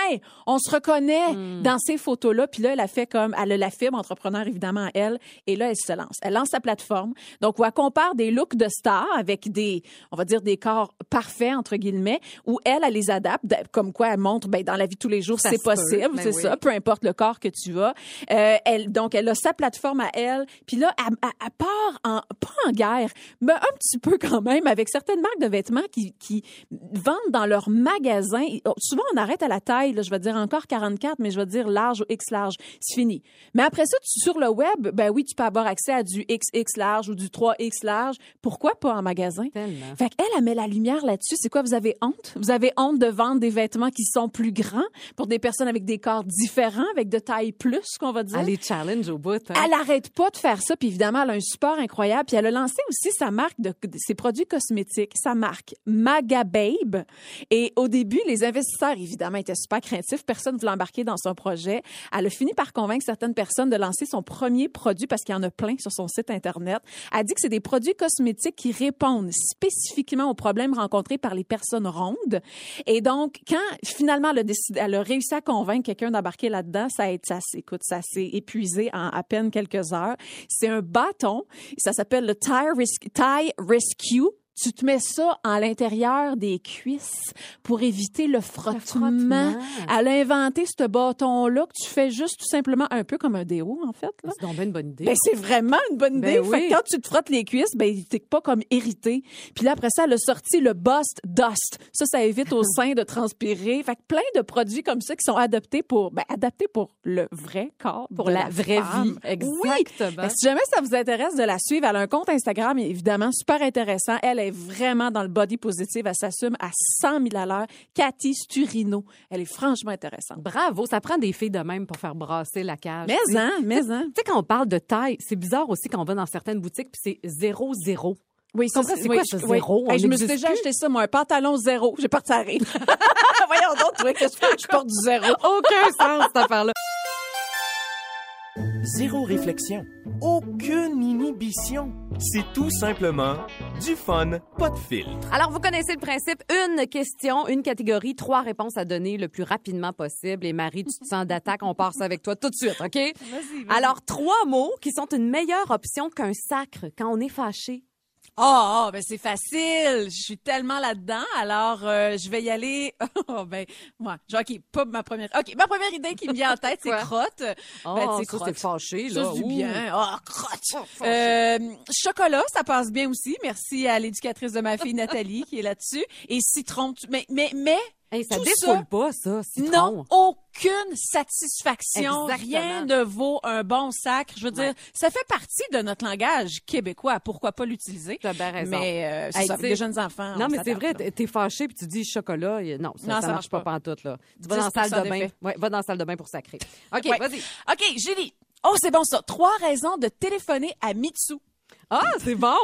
Speaker 5: on se reconnaît
Speaker 3: Hmm.
Speaker 5: dans ces photos là puis là elle a fait comme elle a la fibre entrepreneur évidemment à elle. Et là elle se lance. Elle lance sa plateforme. Donc où elle compare des looks de stars avec des on va dire des corps parfaits entre guillemets où elle elle les adapte. Comme quoi elle montre ben dans la vie de tous les jours c'est possible
Speaker 3: ben
Speaker 5: c'est
Speaker 3: oui.
Speaker 5: ça peu importe le corps que tu as. Euh, elle donc elle a sa plateforme à elle. Puis là elle, elle- elle part en pas en guerre mais un petit peu quand même avec certaines marques de vêtements qui qui vendent dans leurs magasins oh, souvent on arrête à la taille là, je vais dire encore 44 mais je vais dire large ou X large c'est fini mais après ça tu- sur le web ben oui tu peux avoir accès à du XX large ou du 3X large pourquoi pas en magasin?
Speaker 3: Tellement.
Speaker 5: fait qu'elle, elle met la lumière là-dessus. C'est quoi? Vous avez honte? Vous avez honte de vendre des vêtements qui sont plus grands pour des personnes avec des corps différents, avec de taille plus, qu'on va dire?
Speaker 3: Elle les challenge au bout. hein.
Speaker 5: Elle arrête pas de faire ça, puis évidemment, elle a un support incroyable. Puis elle a lancé aussi sa marque de, de ses produits cosmétiques, sa marque Magababe. Et au début, les investisseurs, évidemment, étaient super craintifs. Personne ne voulait embarquer dans son projet. Elle a fini par convaincre certaines personnes de lancer son premier produit parce qu'il y en a plein sur son site Internet. Elle dit que c'est des produits cosmétiques qui répondent spécifiquement aux problèmes rencontrés par les personnes rondes. Et donc, quand finalement elle a, réussi à convaincre quelqu'un d'embarquer là-dedans, ça, ça, s'est- écoute, ça s'est épuisé en à peine quelques heures. C'est un bâton. Ça s'appelle le Tire Rescue. Tu te mets ça en l'intérieur des cuisses pour éviter le frottement.
Speaker 3: frottement.
Speaker 5: Elle a inventé ce bâton-là que tu fais juste tout simplement un peu comme un déo, en fait.
Speaker 3: C'est donc bien une bonne idée.
Speaker 5: Ben, c'est vraiment une bonne
Speaker 3: Ben
Speaker 5: idée.
Speaker 3: oui.
Speaker 5: Fait que quand tu te frottes les cuisses, ben, t'es pas comme irrité. Puis là, après ça, elle a sorti le Bust Dust. Ça, ça évite au *laughs* sein de transpirer. Fait que plein de produits comme ça qui sont adaptés pour, ben, adaptés pour le vrai corps.
Speaker 3: pour
Speaker 5: de
Speaker 3: la, vraie
Speaker 5: femme.
Speaker 3: vie. Exactement.
Speaker 5: Si jamais ça vous intéresse de la suivre, elle a un compte Instagram, évidemment, super intéressant. Elle est vraiment dans le body positive. Elle s'assume à 100 000 à l'heure. Cathy Sturino. Elle est franchement intéressante.
Speaker 3: Bravo, ça prend des filles de même pour faire brasser la cage.
Speaker 5: Mais, hein, mais, hein.
Speaker 3: Tu sais, quand on parle de taille, c'est bizarre aussi quand on va dans certaines boutiques puis c'est zéro, zéro.
Speaker 5: Oui, ça,
Speaker 3: Comprends, c'est quoi, ça, zéro?
Speaker 5: Hey,
Speaker 3: On
Speaker 5: je me suis déjà
Speaker 3: plus?
Speaker 5: acheté ça, moi, un pantalon zéro. J'ai à rire. *laughs* Voyons donc, vois que je, je porte du zéro?
Speaker 3: Aucun sens, cette affaire-là.
Speaker 1: Zéro réflexion. Aucune inhibition. C'est tout simplement du fun, pas de filtre.
Speaker 3: Alors, vous connaissez le principe. Une question, une catégorie, trois réponses à donner le plus rapidement possible. Et Marie, tu te sens d'attaque, on part ça avec toi tout de suite, OK? Alors, trois mots qui sont une meilleure option qu'un sacre quand on est fâché.
Speaker 5: Oh, oh, ben c'est facile. Je suis tellement là-dedans. Alors, euh, je vais y aller. *laughs* Oh, ben, moi, genre, OK, pas ma première. OK, ma première idée qui me vient en *laughs* tête, c'est crotte.
Speaker 3: Oh,
Speaker 5: Ben,
Speaker 3: ça,
Speaker 5: c'est crotte.
Speaker 3: c'est fâché,
Speaker 5: Ça,
Speaker 3: là.
Speaker 5: c'est du bien. Oh, crotte. Euh, chocolat, ça passe bien aussi. Merci à l'éducatrice de ma fille, Nathalie, qui est là-dessus. Et citron. tu- Mais, mais, mais,
Speaker 3: Hey, ça
Speaker 5: Tout ça,
Speaker 3: pas, ça, citron.
Speaker 5: Non, aucune satisfaction.
Speaker 3: Exactement.
Speaker 5: Rien ne vaut un bon sacre. Je veux dire, ça fait partie de notre langage québécois. Pourquoi pas l'utiliser?
Speaker 3: T'as bien raison.
Speaker 5: Mais euh,
Speaker 3: Hey,
Speaker 5: ça, les jeunes enfants.
Speaker 3: Non,
Speaker 5: on
Speaker 3: mais c'est vrai, t'es- fâché puis tu dis chocolat. Non, ça,
Speaker 5: Non,
Speaker 3: ça
Speaker 5: ça
Speaker 3: marche
Speaker 5: marche
Speaker 3: pas
Speaker 5: pas.
Speaker 3: pantoute, là. Tu vas dans la salle
Speaker 5: 10%
Speaker 3: de bain. Ouais, va dans la salle de bain pour sacrer. OK,
Speaker 5: Ouais.
Speaker 3: vas-y.
Speaker 5: OK, Julie, Oh, c'est bon ça. Trois raisons de téléphoner à Mitsu.
Speaker 3: Ah, c'est bon.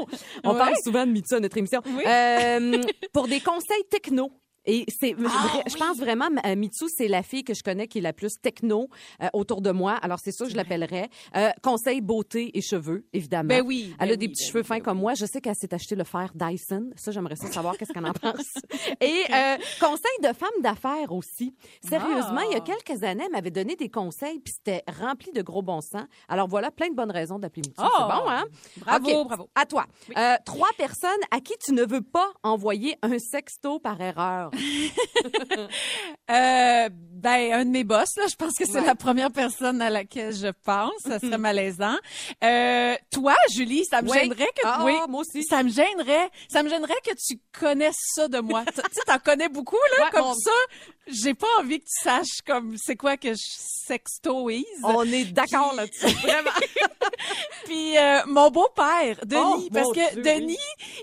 Speaker 3: On *laughs*
Speaker 5: Ouais.
Speaker 3: parle souvent de Mitsu à notre émission.
Speaker 5: Oui.
Speaker 3: Euh, *laughs* pour des conseils techno. Et c'est,
Speaker 5: Ah,
Speaker 3: je pense vraiment, euh, Mitsu, c'est la fille que je connais qui est la plus techno euh, autour de moi. Alors, c'est ça que je l'appellerais. Euh, conseil beauté et cheveux, évidemment.
Speaker 5: Ben oui, ben
Speaker 3: Elle a
Speaker 5: oui,
Speaker 3: des petits
Speaker 5: ben
Speaker 3: cheveux
Speaker 5: oui,
Speaker 3: fins
Speaker 5: ben
Speaker 3: comme moi. Je sais qu'elle s'est acheté le fer Dyson. Ça, j'aimerais ça savoir qu'est-ce qu'elle en *laughs* pense. Et euh, conseil de femme d'affaires aussi. Sérieusement, il y a
Speaker 5: Ah.
Speaker 3: quelques années, elle m'avait donné des conseils, puis c'était rempli de gros bon sens. Alors voilà, plein de bonnes raisons d'appeler Mitsu.
Speaker 5: Oh!
Speaker 3: C'est bon, hein?
Speaker 5: Bravo,
Speaker 3: OK.
Speaker 5: bravo.
Speaker 3: À toi. Euh, trois personnes à qui tu ne veux pas envoyer un sexto par erreur. *laughs*
Speaker 5: Euh, ben, un de mes boss, là, je pense que c'est
Speaker 3: Ouais.
Speaker 5: la première personne à laquelle je pense. Ça serait *laughs* malaisant. Euh, toi, Julie, ça me
Speaker 3: Oui.
Speaker 5: gênerait que...
Speaker 3: Ah,
Speaker 5: oui,
Speaker 3: moi aussi.
Speaker 5: Ça me gênerait. Ça me gênerait que tu connaisses ça de moi. *laughs* tu sais, t'en connais beaucoup, là,
Speaker 3: Ouais,
Speaker 5: comme
Speaker 3: mon-
Speaker 5: ça. J'ai pas envie que tu saches comme c'est quoi que je sextoise.
Speaker 3: On est d'accord là-dessus. *laughs* Vraiment. *laughs*
Speaker 5: Puis euh, mon beau-père, Denis,
Speaker 3: Oh,
Speaker 5: parce que
Speaker 3: Dieu,
Speaker 5: Denis,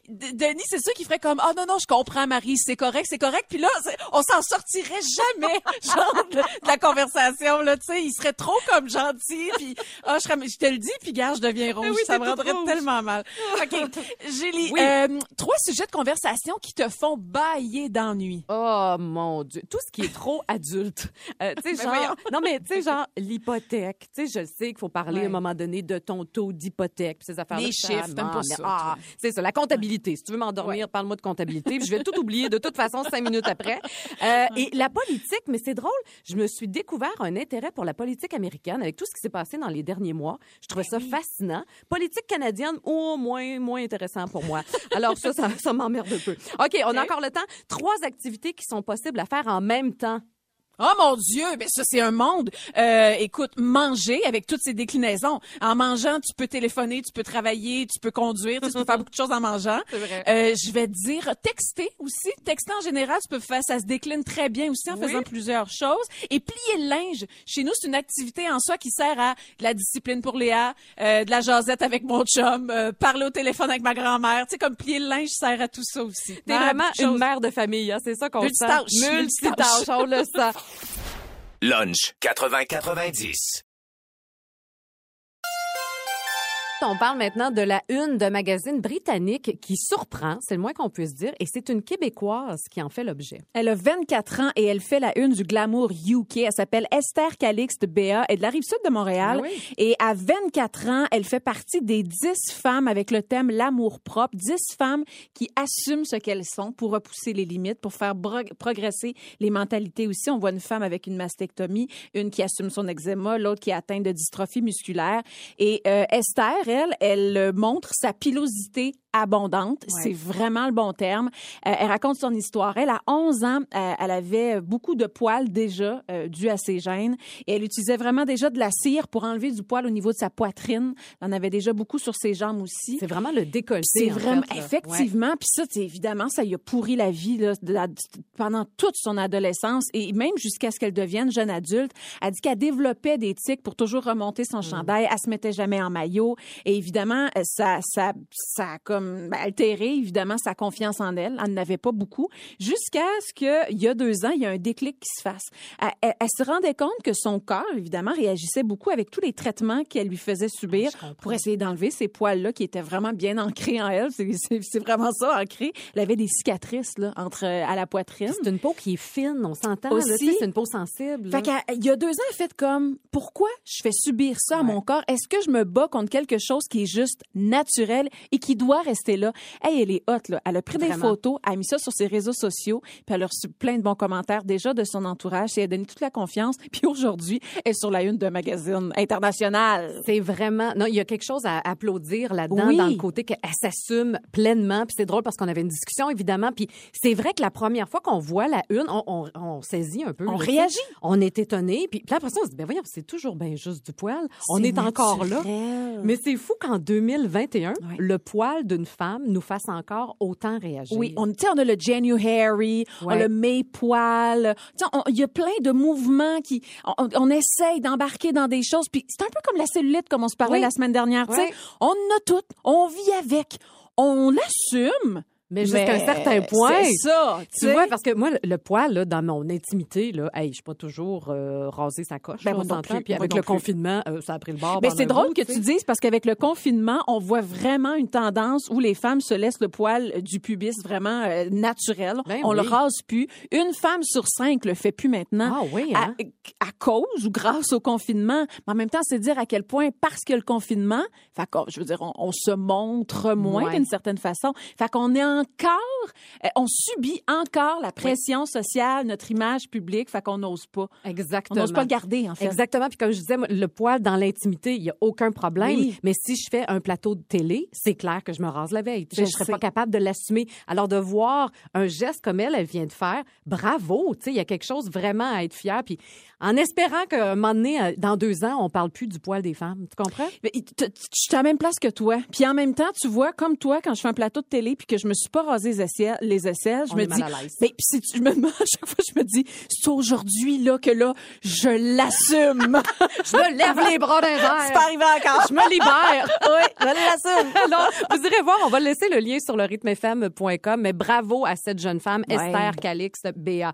Speaker 5: Denis, c'est sûr qui ferait comme oh non non, je comprends Marie, c'est correct, c'est correct. Puis là, on s'en sortirait jamais, *laughs* genre de, de la conversation là, tu sais, il serait trop comme gentil. Puis ah, je, serais- je te le dis, puis gars, je deviens rouge,
Speaker 3: oui,
Speaker 5: ça me rendrait
Speaker 3: rouge.
Speaker 5: tellement mal. Ok, Julie,
Speaker 3: Oui.
Speaker 5: euh, trois sujets de conversation qui te font bailler d'ennui.
Speaker 3: Oh mon Dieu. Tout ce qui est trop adulte. Euh, tu sais, genre. Non, mais tu sais, genre, l'hypothèque. Tu sais, je sais qu'il faut parler
Speaker 5: Ouais.
Speaker 3: à un moment donné de ton taux d'hypothèque. ces affaires-là.
Speaker 5: Les chiffres, t'aimes pas
Speaker 3: m'emmerde.
Speaker 5: ça,
Speaker 3: Ah, c'est ça, la comptabilité. Si tu veux m'endormir, parle-moi de comptabilité. puis je vais tout oublier de toute façon cinq minutes après. Euh, et la politique, mais c'est drôle. Je me suis découvert un intérêt pour la politique américaine avec tout ce qui s'est passé dans les derniers mois. Je trouvais
Speaker 5: Ben
Speaker 3: ça fascinant. Politique canadienne, au moins, moins intéressant pour moi. Alors ça, ça, ça m'emmerde un peu. OK, on a encore le temps. Trois activités qui sont possibles à faire en même temps.
Speaker 5: Oh mon Dieu, ben ça c'est un monde. Euh, écoute, manger avec toutes ces déclinaisons. En mangeant, tu peux téléphoner, tu peux travailler, tu peux conduire, tu, peux faire beaucoup de choses en mangeant. *laughs*
Speaker 3: Vrai.
Speaker 5: Euh, je vais te dire texter aussi. Texter en général, tu peux faire, ça se décline très bien aussi en
Speaker 3: Oui.
Speaker 5: faisant plusieurs choses. Et plier le linge. Chez nous, c'est une activité en soi qui sert à de la discipline pour Léa, euh, de la jasette avec mon chum, euh, parler au téléphone avec ma grand-mère. Tu sais, comme plier le linge sert à tout ça aussi.
Speaker 3: T'es
Speaker 5: Ah,
Speaker 3: vraiment une mère de famille, hein? c'est ça qu'on sent.
Speaker 5: Multitâche.
Speaker 3: Multitâche, on le sent. *laughs*
Speaker 6: Lunch 80-90.
Speaker 3: On parle maintenant de la une d'un magazine britannique qui surprend, c'est le moins qu'on puisse dire, et c'est une Québécoise qui en fait l'objet.
Speaker 5: Elle a 24 ans et elle fait la une du Glamour UK. Elle s'appelle Esther Calixte Béa. Est de la rive sud de Montréal.
Speaker 3: Ah oui.
Speaker 5: Et à 24 ans, elle fait partie des 10 femmes avec le thème l'amour propre. 10 femmes qui assument ce qu'elles sont pour repousser les limites, pour faire progresser les mentalités aussi. On voit une femme avec une mastectomie, une qui assume son eczéma, l'autre qui est atteinte de dystrophie musculaire. Et euh, Esther, elle, elle euh, montre sa pilosité abondante.
Speaker 3: Ouais.
Speaker 5: C'est vraiment le bon terme. Euh, elle raconte son histoire. Elle, à 11 ans, euh, elle avait beaucoup de poils déjà euh, dus à ses gènes et elle utilisait vraiment déjà de la cire pour enlever du poil au niveau de sa poitrine. Elle en avait déjà beaucoup sur ses jambes aussi.
Speaker 3: C'est vraiment le décolleté.
Speaker 5: C'est
Speaker 3: en
Speaker 5: vraiment
Speaker 3: fait,
Speaker 5: effectivement. Puis ça, c'est évidemment, ça lui a pourri la vie là, de la- pendant toute son adolescence et même jusqu'à ce qu'elle devienne jeune adulte. Elle dit qu'elle développait des tics pour toujours remonter son chandail. Elle se mettait jamais en maillot et évidemment, euh, ça, ça, ça a comme ben, altéré évidemment sa confiance en elle. Elle n'avait pas beaucoup jusqu'à ce que il y a deux ans, il y a un déclic qui se fasse. Elle, elle- elle se rendait compte que son corps évidemment réagissait beaucoup avec tous les traitements qu'elle lui faisait subir
Speaker 3: comprends.
Speaker 5: pour essayer d'enlever ces poils-là qui étaient vraiment bien ancrés en elle. C'est- vraiment ça, ancré. Elle avait des cicatrices là, entre euh, à la poitrine.
Speaker 3: C'est une peau qui est fine, on s'entend.
Speaker 5: Aussi.
Speaker 3: C'est une peau sensible.
Speaker 5: Fait qu'il y a deux ans, elle fait comme pourquoi je fais subir ça à mon corps? Est-ce que je me bats contre quelque chose qui est juste naturel et qui doit rester là Hey, elle est hot là. Elle a pris des
Speaker 3: Vraiment.
Speaker 5: photos, elle a mis ça sur ses réseaux sociaux, puis elle a reçu plein de bons commentaires déjà de son entourage. Et elle a donné toute la confiance. *laughs* Puis aujourd'hui, elle est sur la une d'un magazine international.
Speaker 3: C'est vraiment. Non, il y a quelque chose à applaudir là-dedans,
Speaker 5: Oui.
Speaker 3: dans le côté qu'elle s'assume pleinement. Puis c'est drôle parce qu'on avait une discussion, évidemment. Puis c'est vrai que la première fois qu'on voit la une, on, on, on saisit un peu.
Speaker 5: On réagit.
Speaker 3: On est étonné. Puis, puis après ça, on se dit, ben voyons, c'est toujours bien juste du poil. On
Speaker 5: C'est
Speaker 3: est encore là.
Speaker 5: naturel.
Speaker 3: Mais c'est fou qu'en 2021,
Speaker 5: Ouais.
Speaker 3: le poil d'une femme nous fasse encore autant réagir.
Speaker 5: Oui, on, on a le January, on a le sais, on- Il y a plein de mouvements qui... On, essaye d'embarquer dans des choses. Puis c'est un peu comme la cellulite, comme on se parlait
Speaker 3: Oui.
Speaker 5: la semaine dernière. On en a toutes. On vit avec. On l'assume.
Speaker 3: Mais jusqu'à un certain point.
Speaker 5: C'est ça.
Speaker 3: Tu vois, parce que moi, le- le poil, là, dans mon intimité, là, hey, je suis pas toujours euh, rasé sa coche,
Speaker 5: Ben,
Speaker 3: là, on
Speaker 5: non plus,
Speaker 3: Puis avec le confinement, euh, ça a pris le bord.
Speaker 5: Mais c'est drôle
Speaker 3: bout,
Speaker 5: que
Speaker 3: tu
Speaker 5: dises parce qu'avec le confinement, on voit vraiment une tendance où les femmes se laissent le poil du pubis vraiment euh, naturel.
Speaker 3: Ben
Speaker 5: on le
Speaker 3: oui.
Speaker 5: rase plus. Une femme sur cinq le fait plus maintenant.
Speaker 3: Ah oui,
Speaker 5: à,
Speaker 3: hein?
Speaker 5: à cause ou grâce au confinement. Mais en même temps, c'est dire à quel point, parce que le confinement, fait je veux dire, on, on se montre moins
Speaker 3: Ouais.
Speaker 5: d'une certaine façon. Fait qu'on est encore, euh, on subit encore la pression sociale, notre image publique. Fait qu'on n'ose pas. On
Speaker 3: Exactement.
Speaker 5: n'ose pas le garder, en fait.
Speaker 3: Exactement. Puis comme je disais, le poil dans l'intimité, il y a aucun problème.
Speaker 5: Oui.
Speaker 3: Mais si je fais un plateau de télé, c'est clair que je me rase la veille.
Speaker 5: Je
Speaker 3: Je serais
Speaker 5: sais.
Speaker 3: pas capable de l'assumer. Alors de voir un geste comme elle, elle vient de faire, bravo. Tu sais, il y a quelque chose vraiment à être fier. Puis en espérant qu'à un moment donné, euh, dans deux ans, on parle plus du poil des femmes. Tu comprends?
Speaker 5: Mais Je suis à la même place que toi. Puis en même temps, tu vois, comme toi, quand je fais un plateau de télé puis que je me suis pas rasé les aisselles, les aisselles je
Speaker 3: On
Speaker 5: me dis...
Speaker 3: mal à l'aise.
Speaker 5: Mais si tu- je me demande, à chaque fois, je me dis, c'est aujourd'hui là que là, je l'assume. *laughs*
Speaker 3: Je me lève les bras d'un verre.
Speaker 5: c'est pas arrivé encore.
Speaker 3: Je me libère. *laughs*
Speaker 5: oui, je l'assume. *laughs*
Speaker 3: Alors, vous irez voir, on va laisser le lien sur le rythmefm.com, mais bravo à cette jeune femme,
Speaker 5: Ouais.
Speaker 3: Esther Calix Béa.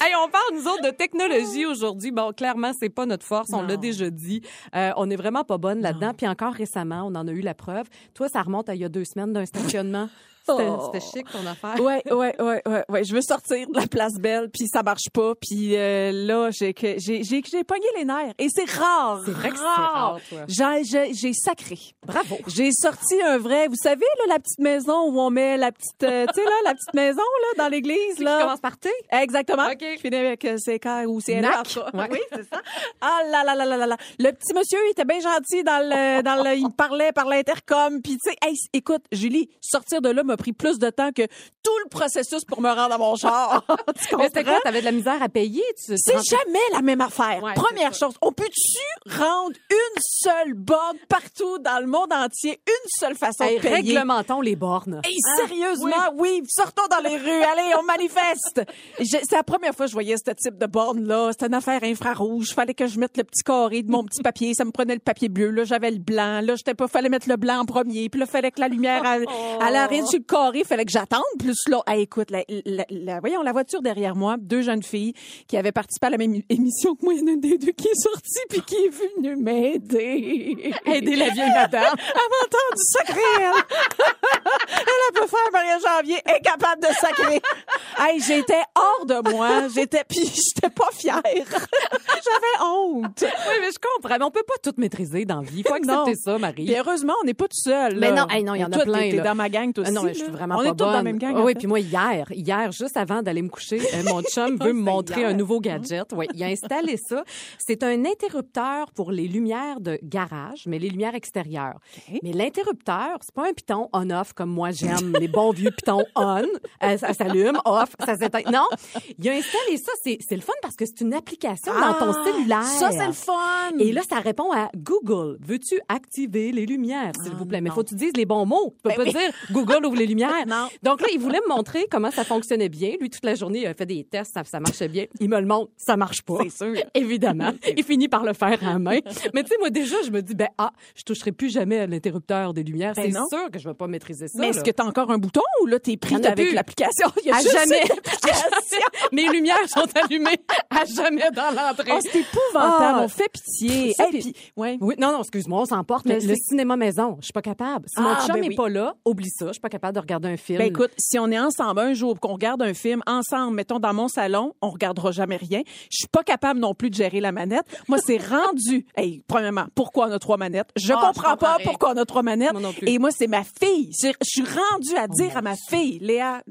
Speaker 3: Hey, on parle, nous autres, de technologie aujourd'hui. Bon, clairement, c'est pas notre force. On l'a déjà dit. Euh, on est vraiment pas bonne là-dedans. Puis encore récemment, on en a eu la preuve. Toi, ça remonte à il y a deux semaines d'un stationnement. *laughs* C'était
Speaker 5: Oh.
Speaker 3: c'était chic, ton affaire.
Speaker 5: Ouais, ouais, ouais, ouais, ouais. Je veux sortir de la place belle, puis ça marche pas, puis euh, là j'ai que j'ai j'ai j'ai pogné les nerfs et c'est rare.
Speaker 3: C'est vrai que c'est rare, toi.
Speaker 5: J'ai j'ai- sacré.
Speaker 3: Bravo.
Speaker 5: J'ai sorti un vrai, vous savez là la petite maison où on met la petite euh, tu sais là la petite maison là dans l'église
Speaker 3: Qui
Speaker 5: là.
Speaker 3: commence par T?
Speaker 5: Exactement.
Speaker 3: OK.
Speaker 5: Qui finit avec euh, CK ou CNH.
Speaker 3: Nac.
Speaker 5: en tout cas.
Speaker 3: Ouais.
Speaker 5: Oui, c'est ça. Ah là là là là là là. Le petit monsieur, il était bien gentil dans le dans le il parlait par l'intercom puis tu sais hey, écoute Julie, sortir de là m'a pris plus de temps que tout le processus pour me rendre à mon char. *laughs* Tu
Speaker 3: Mais c'était quoi? T'avais de la misère à payer? Tu,
Speaker 5: C'est jamais la même affaire.
Speaker 3: Ouais,
Speaker 5: Première chose, on peut-tu rendre une seule borne partout dans le monde entier, une seule façon
Speaker 3: Hey,
Speaker 5: de payer?
Speaker 3: réglementons les bornes.
Speaker 5: Hey, sérieusement, oui. sortons dans les rues, allez, on manifeste. C'est la première fois que je voyais ce type de borne-là. C'était une affaire infrarouge. Fallait que je mette le petit carré de mon petit papier. Ça me prenait le papier bleu. Là, j'avais le blanc. Là, j'étais pas, fallait mettre le blanc en premier. Puis là, fallait que la lumière *laughs* l'arrêt sur le carré. Fallait que j'attende. Plus là, hey, écoute, la, la- la- voyons, la voiture derrière moi, deux jeunes filles qui avaient participé à la même émission que moi. Il y en a une des deux qui est sortie puis qui est venue m'aider.
Speaker 3: Aider la vieille madame. *laughs*
Speaker 5: Elle entendu sacrer, elle. *laughs* elle, elle peut faire Maria Janvier, incapable de sacrer. Hey, j'étais hors de moi. J'étais, puis j'étais pas fière. *laughs* J'avais honte.
Speaker 3: Oui, mais je comprends. Mais on peut pas tout maîtriser dans la vie. Faut
Speaker 5: Non.
Speaker 3: accepter ça, Marie.
Speaker 5: Puis heureusement, on n'est pas tout seul.
Speaker 3: Mais non, hey, non, il y en a plein,
Speaker 5: T'es, dans ma gang, toi
Speaker 3: Ah
Speaker 5: aussi.
Speaker 3: non, je suis vraiment
Speaker 5: On
Speaker 3: pas
Speaker 5: est tous dans la même gang.
Speaker 3: Ah oui, puis moi hier, hier juste avant d'aller me coucher, euh, mon *laughs* chum veut me montrer
Speaker 5: hier.
Speaker 3: un nouveau gadget. Oui, il a installé ça. C'est un interrupteur pour les lumières de garage, mais les lumières extérieures. Mais l'interrupteur, c'est pas un piton on-off comme moi j'aime les bons vieux pitons on. Euh, ça s'allume, off, ça s'éteint. Non, il a installé ça. C'est le fun parce que c'est une application dans ton
Speaker 5: Ah,
Speaker 3: cellulaire.
Speaker 5: Ça, c'est le fun.
Speaker 3: Et là, ça répond à Google. Veux-tu activer les lumières, s'il vous plaît? Mais
Speaker 5: non.
Speaker 3: faut que tu dises les bons mots. Tu peux
Speaker 5: Ben
Speaker 3: pas dire Google ouvre les lumières.
Speaker 5: Non.
Speaker 3: Donc là, il voulait me montrer comment ça fonctionnait bien. Lui, toute la journée, il a fait des tests, ça, ça marchait bien. Il me le montre, ça marche pas.
Speaker 5: C'est sûr.
Speaker 3: Évidemment. *laughs* Il finit par le faire à main. Mais tu sais, moi, déjà, je me dis, ben, ah, je toucherai plus jamais à l'interrupteur des lumières.
Speaker 5: Ben
Speaker 3: c'est sûr que je vais pas maîtriser ça.
Speaker 5: Mais est-ce que t'as encore un bouton ou là, t'es pris avec l'application?
Speaker 3: À jamais, *laughs* *laughs* mes lumières sont allumées à jamais dans l'entrée.
Speaker 5: Oh, c'est épouvantable.
Speaker 3: Ah.
Speaker 5: on fait pitié. Hey,
Speaker 3: puis-
Speaker 5: ouais.
Speaker 3: Oui, non, non, excuse-moi, on s'emporte.
Speaker 5: Mais
Speaker 3: Mais le cinéma maison, je suis pas capable. Si mon
Speaker 5: Ah,
Speaker 3: chum
Speaker 5: ben
Speaker 3: n'est
Speaker 5: oui.
Speaker 3: pas là, oublie ça, je suis pas capable de regarder un film.
Speaker 5: Ben écoute, si on est ensemble un jour qu'on regarde un film ensemble, mettons dans mon salon, on regardera jamais rien. Je suis pas capable non plus de gérer la manette. Moi, c'est *laughs* rendu. Hey, premièrement, pourquoi on a trois manettes? Je
Speaker 3: Ah,
Speaker 5: comprends pas pourquoi on a trois manettes.
Speaker 3: Moi non plus.
Speaker 5: Et moi, c'est ma fille. Je je suis rendue à dire à ma fille, Léa,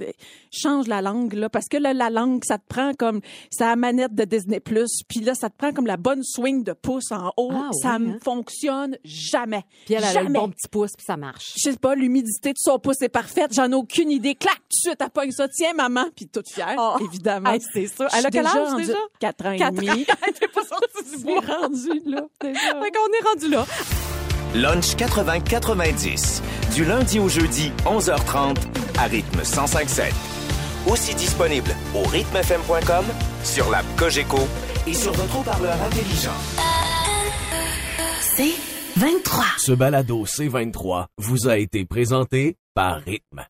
Speaker 5: change la langue là, parce que là, la langue, ça te prend comme la manette de Disney Plus, puis là, ça te prend comme la bonne swing de pouce en haut.
Speaker 3: Ah,
Speaker 5: ça ne
Speaker 3: hein?
Speaker 5: fonctionne jamais.
Speaker 3: Puis elle, elle a le bon petit pouce, puis ça marche.
Speaker 5: je sais pas, l'humidité de son pouce est parfaite, j'en ai aucune idée. Clac, tout de suite, elle pogne ça. Tiens, maman, puis toute fière,
Speaker 3: Oh.
Speaker 5: évidemment.
Speaker 3: Hey, c'est ça. Elle a quel âge, déjà?
Speaker 5: Quatre ans et demi.
Speaker 3: était *laughs* pas sortie du bois.
Speaker 5: suis rendue, là, déjà. *laughs*
Speaker 3: Qu'on est rendu là.
Speaker 6: Lunch 80-90. Du lundi au jeudi, 11h30, à rythme 105.7. Aussi disponible au rythmefm.com, sur l'app Cogeco et sur votre haut-parleur intelligent.
Speaker 7: C'est 23.
Speaker 8: Ce balado C23 vous a été présenté par Rythme.